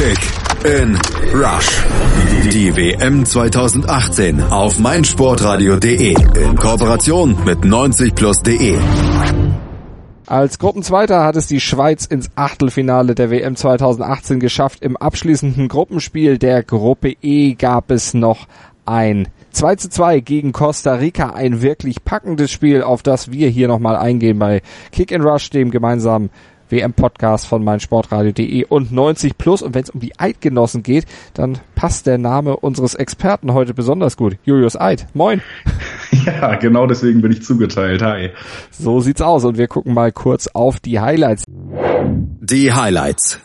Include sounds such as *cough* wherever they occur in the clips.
Kick in Rush. Die WM 2018 auf meinsportradio.de in Kooperation mit 90plus.de. Als Gruppenzweiter hat es die Schweiz ins Achtelfinale der WM 2018 geschafft. Im abschließenden Gruppenspiel der Gruppe E gab es noch ein 2 zu 2 gegen Costa Rica. Ein wirklich packendes Spiel, auf das wir hier nochmal eingehen bei Kick and Rush, dem gemeinsamen WM-Podcast von meinsportradio.de und 90 Plus. Und wenn es um die Eidgenossen geht, dann passt der Name unseres Experten heute besonders gut. Julius Eid. Moin. *laughs* Ja, genau deswegen bin ich zugeteilt. Hi. So sieht's aus. Und wir gucken mal kurz auf die Highlights. Die Highlights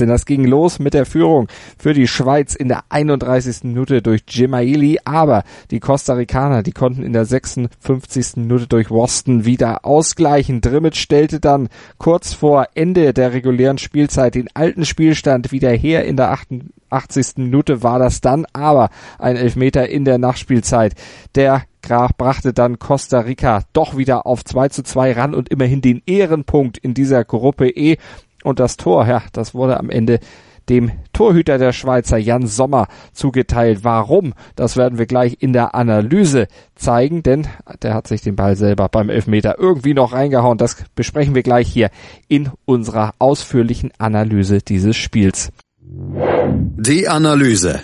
denn das ging los mit der Führung für die Schweiz in der 31. Minute durch Gemaili, aber die Costa Ricaner, die konnten in der 56. Minute durch Waston wieder ausgleichen. Drimmitz stellte dann kurz vor Ende der regulären Spielzeit den alten Spielstand wieder her. In der 88. Minute war das dann, aber ein Elfmeter in der Nachspielzeit. Der Graf brachte dann Costa Rica doch wieder auf 2 zu 2 ran und immerhin den Ehrenpunkt in dieser Gruppe E. Und das Tor, ja, das wurde am Ende dem Torhüter der Schweizer Jan Sommer zugeteilt. Warum? Das werden wir gleich in der Analyse zeigen, denn der hat sich den Ball selber beim Elfmeter irgendwie noch reingehauen. Das besprechen wir gleich hier in unserer ausführlichen Analyse dieses Spiels. Die Analyse.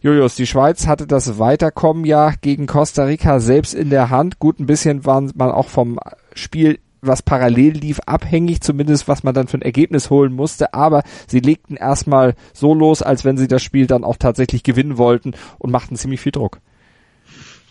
Julius, die Schweiz hatte das Weiterkommen ja gegen Costa Rica selbst in der Hand. Gut, ein bisschen waren man auch vom Spiel was parallel lief, abhängig, zumindest was man dann für ein Ergebnis holen musste, aber sie legten erstmal so los, als wenn sie das Spiel dann auch tatsächlich gewinnen wollten und machten ziemlich viel Druck.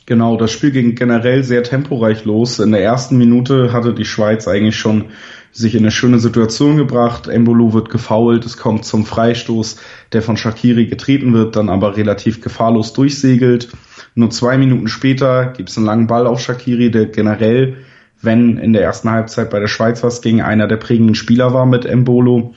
Genau, das Spiel ging generell sehr temporeich los. In der ersten Minute hatte die Schweiz eigentlich schon sich in eine schöne Situation gebracht. Embolo wird gefoult, es kommt zum Freistoß, der von Shakiri getreten wird, dann aber relativ gefahrlos durchsegelt. Nur zwei Minuten später gibt es einen langen Ball auf Shakiri, der generell wenn in der ersten Halbzeit bei der Schweiz was ging, einer der prägenden Spieler war mit Embolo,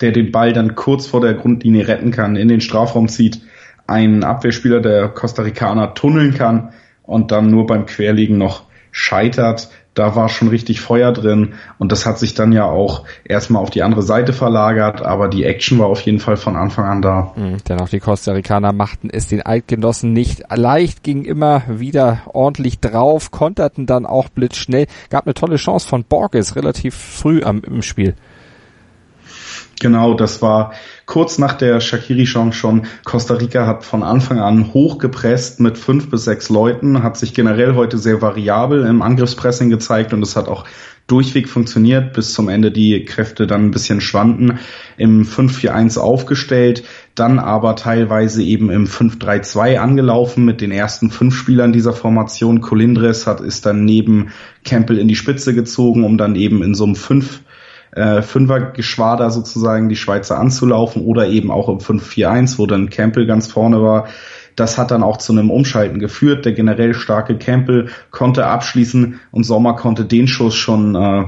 der den Ball dann kurz vor der Grundlinie retten kann, in den Strafraum zieht, einen Abwehrspieler der Costa Ricaner tunneln kann und dann nur beim Querlegen noch scheitert da war schon richtig Feuer drin und das hat sich dann ja auch erstmal auf die andere Seite verlagert, aber die Action war auf jeden Fall von Anfang an da. Mhm, denn auch die Costa Ricaner machten es den Eidgenossen nicht leicht, gingen immer wieder ordentlich drauf, konterten dann auch blitzschnell, gab eine tolle Chance von Borges relativ früh am, im Spiel. Genau, das war kurz nach der Shakiri-Chance schon. Costa Rica hat von Anfang an hochgepresst mit fünf bis sechs Leuten, hat sich generell heute sehr variabel im Angriffspressing gezeigt und es hat auch durchweg funktioniert, bis zum Ende die Kräfte dann ein bisschen schwanden, im 5-4-1 aufgestellt, dann aber teilweise eben im 5-3-2 angelaufen mit den ersten fünf Spielern dieser Formation. Colindres hat ist dann neben Campbell in die Spitze gezogen, um dann eben in so einem 5 äh, Fünfergeschwader sozusagen die Schweizer anzulaufen oder eben auch im 5-4-1, wo dann Campbell ganz vorne war. Das hat dann auch zu einem Umschalten geführt. Der generell starke Campbell konnte abschließen und Sommer konnte den Schuss schon äh,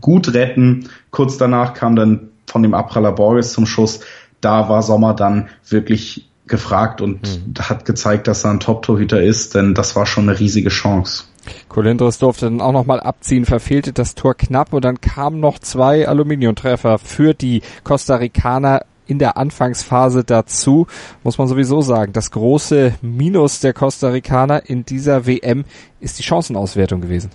gut retten. Kurz danach kam dann von dem Apraller Borges zum Schuss. Da war Sommer dann wirklich gefragt und mhm. hat gezeigt, dass er ein Top-Torhüter ist, denn das war schon eine riesige Chance. Colindres durfte dann auch nochmal abziehen, verfehlte das Tor knapp und dann kamen noch zwei Aluminiumtreffer für die Costa Ricaner in der Anfangsphase dazu, muss man sowieso sagen. Das große Minus der Costa Ricaner in dieser WM ist die Chancenauswertung gewesen.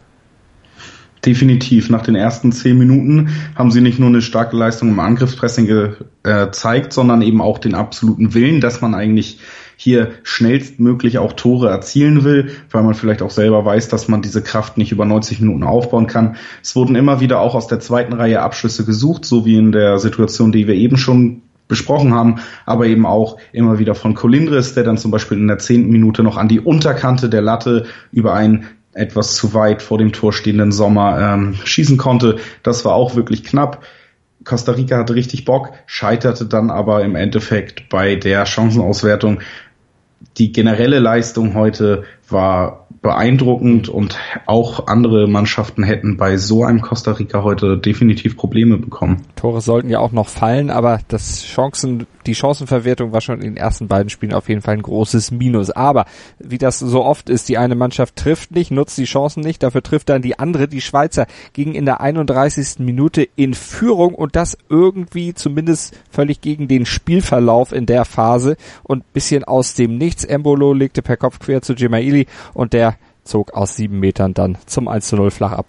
Definitiv. Nach den ersten zehn Minuten haben sie nicht nur eine starke Leistung im Angriffspressing gezeigt, sondern eben auch den absoluten Willen, dass man eigentlich hier schnellstmöglich auch Tore erzielen will, weil man vielleicht auch selber weiß, dass man diese Kraft nicht über 90 Minuten aufbauen kann. Es wurden immer wieder auch aus der zweiten Reihe Abschlüsse gesucht, so wie in der Situation, die wir eben schon besprochen haben, aber eben auch immer wieder von Colindres, der dann zum Beispiel in der zehnten Minute noch an die Unterkante der Latte über einen etwas zu weit vor dem Tor stehenden Sommer ähm, schießen konnte. Das war auch wirklich knapp. Costa Rica hatte richtig Bock, scheiterte dann aber im Endeffekt bei der Chancenauswertung. Die generelle Leistung heute war beeindruckend und auch andere Mannschaften hätten bei so einem Costa Rica heute definitiv Probleme bekommen. Tore sollten ja auch noch fallen, aber das Chancen, die Chancenverwertung war schon in den ersten beiden Spielen auf jeden Fall ein großes Minus. Aber wie das so oft ist, die eine Mannschaft trifft nicht, nutzt die Chancen nicht, dafür trifft dann die andere. Die Schweizer gingen in der 31. Minute in Führung und das irgendwie zumindest völlig gegen den Spielverlauf in der Phase und bisschen aus dem Nichts. Embolo legte per Kopf quer zu Gemaili und der zog aus sieben Metern dann zum 1 zu 0 flach ab.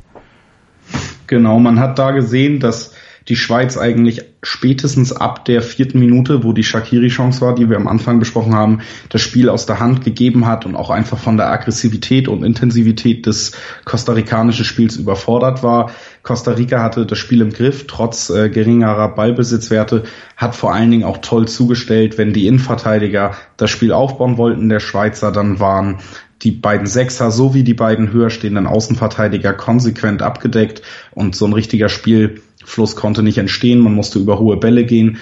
Genau, man hat da gesehen, dass die Schweiz eigentlich spätestens ab der vierten Minute, wo die Shakiri-Chance war, die wir am Anfang besprochen haben, das Spiel aus der Hand gegeben hat und auch einfach von der Aggressivität und Intensivität des kostarikanischen Spiels überfordert war. Costa Rica hatte das Spiel im Griff, trotz äh, geringerer Ballbesitzwerte, hat vor allen Dingen auch toll zugestellt, wenn die Innenverteidiger das Spiel aufbauen wollten, der Schweizer, dann waren die beiden Sechser sowie die beiden höher stehenden Außenverteidiger konsequent abgedeckt und so ein richtiger Spielfluss konnte nicht entstehen. Man musste über hohe Bälle gehen.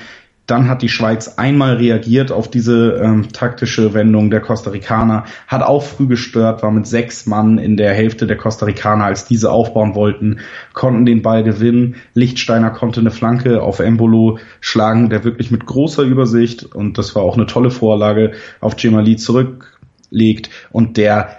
Dann hat die Schweiz einmal reagiert auf diese ähm, taktische Wendung der Costa Ricaner, hat auch früh gestört, war mit sechs Mann in der Hälfte der Costa Ricaner, als diese aufbauen wollten, konnten den Ball gewinnen. Lichtsteiner konnte eine Flanke auf Embolo schlagen, der wirklich mit großer Übersicht, und das war auch eine tolle Vorlage, auf Gemali zurück legt und der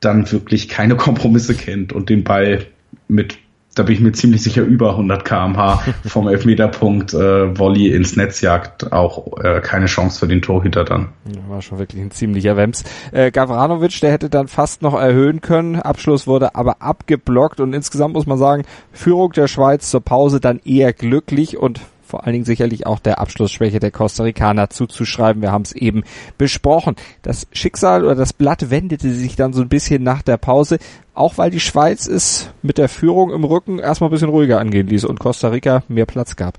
dann wirklich keine Kompromisse kennt und den Ball mit, da bin ich mir ziemlich sicher, über 100 kmh vom Elfmeterpunkt äh, Volley ins Netz jagt, auch äh, keine Chance für den Torhüter dann. War schon wirklich ein ziemlicher Wems. Äh, Gavranovic, der hätte dann fast noch erhöhen können, Abschluss wurde aber abgeblockt und insgesamt muss man sagen, Führung der Schweiz zur Pause dann eher glücklich und vor allen Dingen sicherlich auch der Abschlussschwäche der Costa Ricaner zuzuschreiben. Wir haben es eben besprochen. Das Schicksal oder das Blatt wendete sich dann so ein bisschen nach der Pause, auch weil die Schweiz es mit der Führung im Rücken erstmal ein bisschen ruhiger angehen ließ und Costa Rica mehr Platz gab.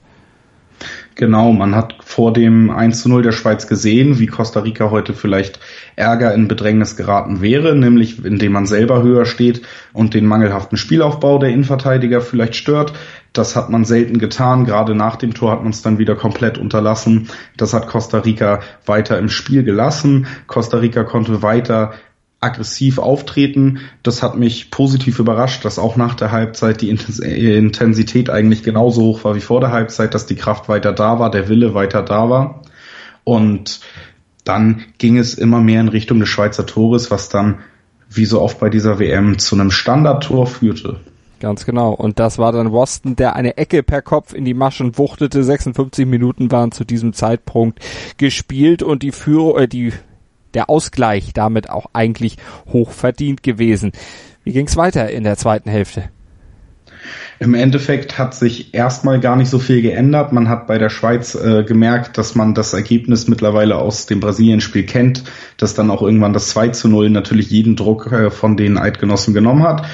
Genau, man hat vor dem 1 zu 0 der Schweiz gesehen, wie Costa Rica heute vielleicht Ärger in Bedrängnis geraten wäre, nämlich indem man selber höher steht und den mangelhaften Spielaufbau der Innenverteidiger vielleicht stört. Das hat man selten getan. Gerade nach dem Tor hat man es dann wieder komplett unterlassen. Das hat Costa Rica weiter im Spiel gelassen. Costa Rica konnte weiter aggressiv auftreten. Das hat mich positiv überrascht, dass auch nach der Halbzeit die Intensität eigentlich genauso hoch war wie vor der Halbzeit, dass die Kraft weiter da war, der Wille weiter da war. Und dann ging es immer mehr in Richtung des Schweizer Tores, was dann, wie so oft bei dieser WM, zu einem Standardtor führte. Ganz genau. Und das war dann Boston, der eine Ecke per Kopf in die Maschen wuchtete. 56 Minuten waren zu diesem Zeitpunkt gespielt und die Führung, äh, die der Ausgleich damit auch eigentlich hoch verdient gewesen. Wie ging's weiter in der zweiten Hälfte? Im Endeffekt hat sich erstmal gar nicht so viel geändert. Man hat bei der Schweiz äh, gemerkt, dass man das Ergebnis mittlerweile aus dem Brasilien-Spiel kennt, dass dann auch irgendwann das 2 zu 0 natürlich jeden Druck äh, von den Eidgenossen genommen hat.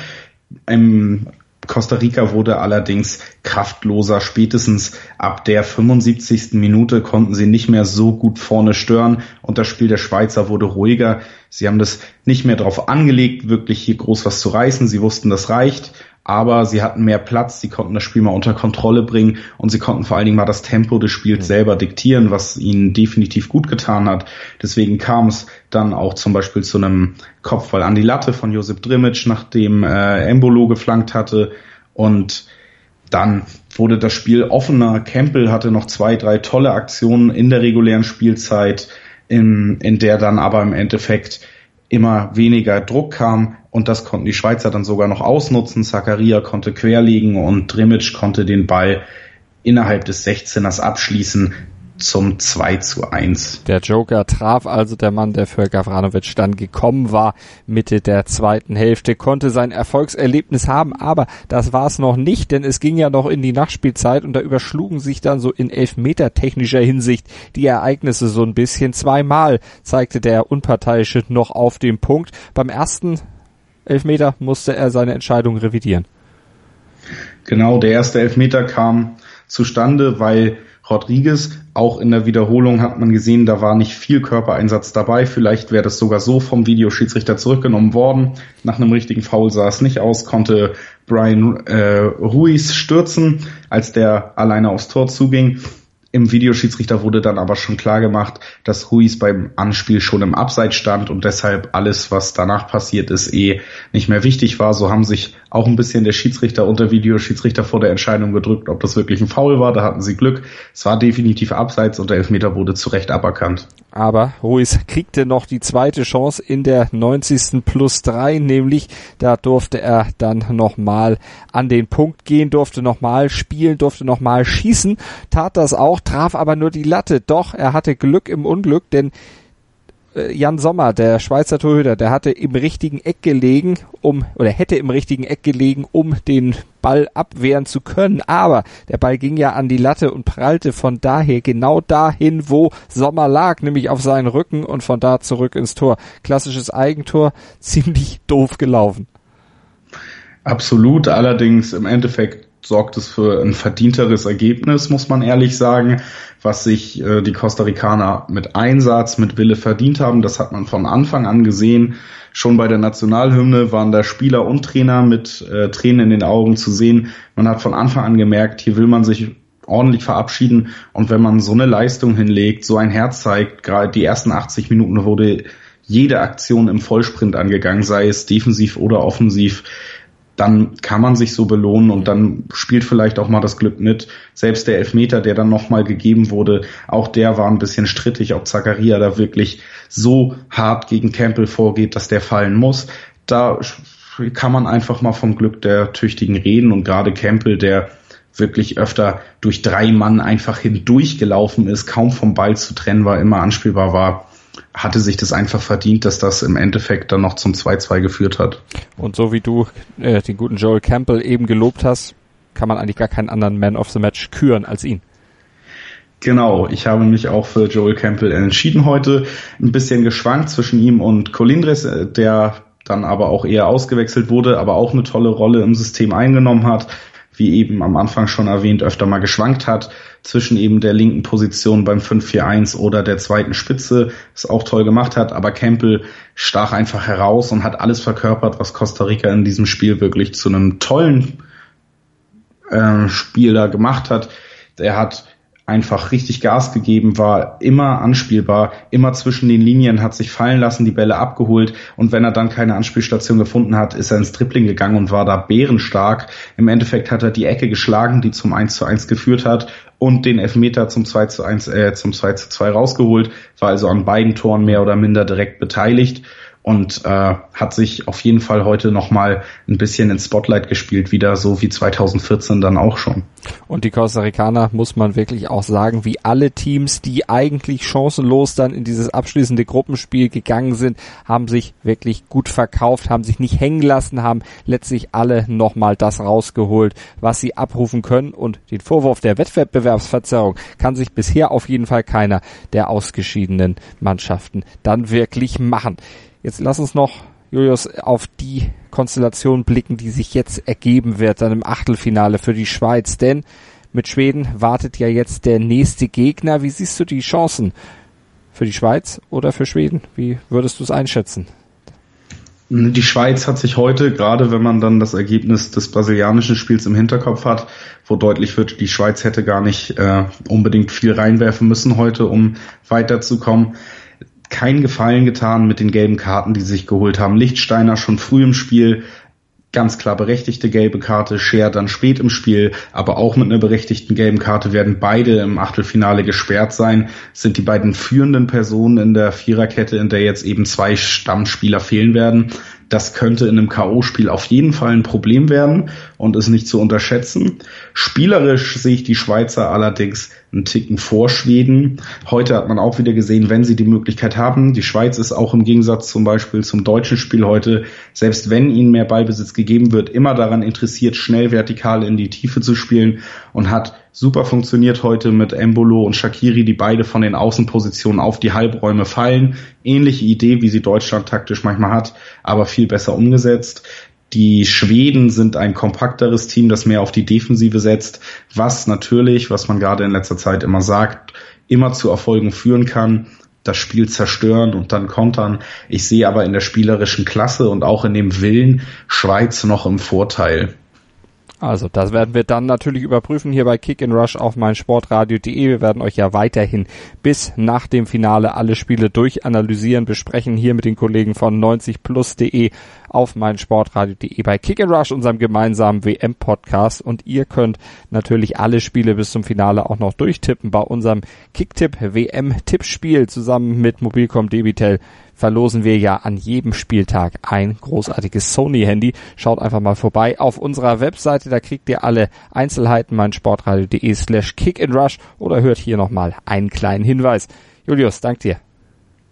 Im Costa Rica wurde allerdings kraftloser. Spätestens ab der 75. Minute konnten sie nicht mehr so gut vorne stören und das Spiel der Schweizer wurde ruhiger. Sie haben das nicht mehr darauf angelegt, wirklich hier groß was zu reißen. Sie wussten, das reicht aber sie hatten mehr Platz, sie konnten das Spiel mal unter Kontrolle bringen und sie konnten vor allen Dingen mal das Tempo des Spiels selber diktieren, was ihnen definitiv gut getan hat. Deswegen kam es dann auch zum Beispiel zu einem Kopfball an die Latte von Josip Drimic, nachdem äh, Embolo geflankt hatte und dann wurde das Spiel offener. Campbell hatte noch zwei, drei tolle Aktionen in der regulären Spielzeit, in, in der dann aber im Endeffekt immer weniger Druck kam und das konnten die Schweizer dann sogar noch ausnutzen. Zakaria konnte querlegen und Drimic konnte den Ball innerhalb des 16ers abschließen zum 2 zu 1. Der Joker traf also der Mann, der für Gavranovic dann gekommen war. Mitte der zweiten Hälfte konnte sein Erfolgserlebnis haben, aber das war es noch nicht, denn es ging ja noch in die Nachspielzeit und da überschlugen sich dann so in Elfmeter technischer Hinsicht die Ereignisse so ein bisschen. Zweimal zeigte der Unparteiische noch auf dem Punkt. Beim ersten Elfmeter musste er seine Entscheidung revidieren. Genau, der erste Elfmeter kam zustande, weil Rodriguez. Auch in der Wiederholung hat man gesehen, da war nicht viel Körpereinsatz dabei. Vielleicht wäre das sogar so vom Videoschiedsrichter zurückgenommen worden. Nach einem richtigen Foul sah es nicht aus, konnte Brian äh, Ruiz stürzen, als der alleine aufs Tor zuging. Im Videoschiedsrichter wurde dann aber schon klar gemacht, dass Ruiz beim Anspiel schon im Abseits stand und deshalb alles, was danach passiert ist, eh nicht mehr wichtig war. So haben sich auch ein bisschen der Schiedsrichter und der Videoschiedsrichter vor der Entscheidung gedrückt, ob das wirklich ein Foul war. Da hatten sie Glück. Es war definitiv Abseits und der Elfmeter wurde zu Recht aberkannt. Aber Ruiz kriegte noch die zweite Chance in der 90. plus drei, nämlich da durfte er dann nochmal an den Punkt gehen, durfte nochmal spielen, durfte nochmal schießen, tat das auch traf aber nur die Latte. Doch, er hatte Glück im Unglück, denn Jan Sommer, der Schweizer Torhüter, der hatte im richtigen Eck gelegen, um oder hätte im richtigen Eck gelegen, um den Ball abwehren zu können. Aber der Ball ging ja an die Latte und prallte von daher genau dahin, wo Sommer lag, nämlich auf seinen Rücken und von da zurück ins Tor. Klassisches Eigentor, *laughs* ziemlich doof gelaufen. Absolut, allerdings im Endeffekt sorgt es für ein verdienteres Ergebnis, muss man ehrlich sagen, was sich äh, die Costa Ricaner mit Einsatz, mit Wille verdient haben. Das hat man von Anfang an gesehen. Schon bei der Nationalhymne waren da Spieler und Trainer mit äh, Tränen in den Augen zu sehen. Man hat von Anfang an gemerkt, hier will man sich ordentlich verabschieden. Und wenn man so eine Leistung hinlegt, so ein Herz zeigt, gerade die ersten 80 Minuten wurde jede Aktion im Vollsprint angegangen, sei es defensiv oder offensiv dann kann man sich so belohnen und dann spielt vielleicht auch mal das Glück mit. Selbst der Elfmeter, der dann nochmal gegeben wurde, auch der war ein bisschen strittig, ob Zakaria da wirklich so hart gegen Campbell vorgeht, dass der fallen muss. Da kann man einfach mal vom Glück der Tüchtigen reden und gerade Campbell, der wirklich öfter durch drei Mann einfach hindurchgelaufen ist, kaum vom Ball zu trennen war, immer anspielbar war hatte sich das einfach verdient, dass das im Endeffekt dann noch zum 2-2 geführt hat. Und so wie du äh, den guten Joel Campbell eben gelobt hast, kann man eigentlich gar keinen anderen Man of the Match küren als ihn. Genau, ich habe mich auch für Joel Campbell entschieden heute. Ein bisschen geschwankt zwischen ihm und Colindres, äh, der dann aber auch eher ausgewechselt wurde, aber auch eine tolle Rolle im System eingenommen hat wie eben am Anfang schon erwähnt, öfter mal geschwankt hat zwischen eben der linken Position beim 5-4-1 oder der zweiten Spitze, es auch toll gemacht hat, aber Campbell stach einfach heraus und hat alles verkörpert, was Costa Rica in diesem Spiel wirklich zu einem tollen äh, Spiel da gemacht hat. Er hat einfach richtig Gas gegeben, war immer anspielbar, immer zwischen den Linien, hat sich fallen lassen, die Bälle abgeholt und wenn er dann keine Anspielstation gefunden hat, ist er ins Dribbling gegangen und war da bärenstark. Im Endeffekt hat er die Ecke geschlagen, die zum 1 zu 1 geführt hat und den Elfmeter zum 2 zu 1, äh, zum 2 zu 2 rausgeholt, war also an beiden Toren mehr oder minder direkt beteiligt und äh, hat sich auf jeden Fall heute nochmal ein bisschen ins Spotlight gespielt, wieder so wie 2014 dann auch schon. Und die Costa Ricaner, muss man wirklich auch sagen, wie alle Teams, die eigentlich chancenlos dann in dieses abschließende Gruppenspiel gegangen sind, haben sich wirklich gut verkauft, haben sich nicht hängen lassen, haben letztlich alle nochmal das rausgeholt, was sie abrufen können. Und den Vorwurf der Wettbewerbsverzerrung kann sich bisher auf jeden Fall keiner der ausgeschiedenen Mannschaften dann wirklich machen. Jetzt lass uns noch, Julius, auf die Konstellation blicken, die sich jetzt ergeben wird, dann im Achtelfinale für die Schweiz. Denn mit Schweden wartet ja jetzt der nächste Gegner. Wie siehst du die Chancen für die Schweiz oder für Schweden? Wie würdest du es einschätzen? Die Schweiz hat sich heute, gerade wenn man dann das Ergebnis des brasilianischen Spiels im Hinterkopf hat, wo deutlich wird, die Schweiz hätte gar nicht äh, unbedingt viel reinwerfen müssen heute, um weiterzukommen, keinen Gefallen getan mit den gelben Karten, die sie sich geholt haben. Lichtsteiner schon früh im Spiel, ganz klar berechtigte gelbe Karte, Scher dann spät im Spiel, aber auch mit einer berechtigten gelben Karte werden beide im Achtelfinale gesperrt sein, sind die beiden führenden Personen in der Viererkette, in der jetzt eben zwei Stammspieler fehlen werden. Das könnte in einem K.O.-Spiel auf jeden Fall ein Problem werden und ist nicht zu unterschätzen. Spielerisch sehe ich die Schweizer allerdings einen Ticken vor Schweden. Heute hat man auch wieder gesehen, wenn sie die Möglichkeit haben. Die Schweiz ist auch im Gegensatz zum Beispiel zum deutschen Spiel heute, selbst wenn ihnen mehr Ballbesitz gegeben wird, immer daran interessiert, schnell vertikal in die Tiefe zu spielen und hat super funktioniert heute mit Embolo und Shakiri, die beide von den Außenpositionen auf die Halbräume fallen. Ähnliche Idee, wie sie Deutschland taktisch manchmal hat, aber viel besser umgesetzt. Die Schweden sind ein kompakteres Team, das mehr auf die Defensive setzt, was natürlich, was man gerade in letzter Zeit immer sagt, immer zu Erfolgen führen kann das Spiel zerstören und dann kontern. Ich sehe aber in der spielerischen Klasse und auch in dem Willen Schweiz noch im Vorteil. Also das werden wir dann natürlich überprüfen hier bei Kick and Rush auf meinsportradio.de. Wir werden euch ja weiterhin bis nach dem Finale alle Spiele durchanalysieren, besprechen hier mit den Kollegen von 90plus.de auf meinsportradio.de bei Kick and Rush, unserem gemeinsamen WM-Podcast. Und ihr könnt natürlich alle Spiele bis zum Finale auch noch durchtippen bei unserem Kicktipp WM-Tippspiel zusammen mit Mobilcom Debitel verlosen wir ja an jedem Spieltag ein großartiges Sony-Handy. Schaut einfach mal vorbei auf unserer Webseite, da kriegt ihr alle Einzelheiten meinsportradio.de slash kickandrush oder hört hier nochmal einen kleinen Hinweis. Julius, dank dir.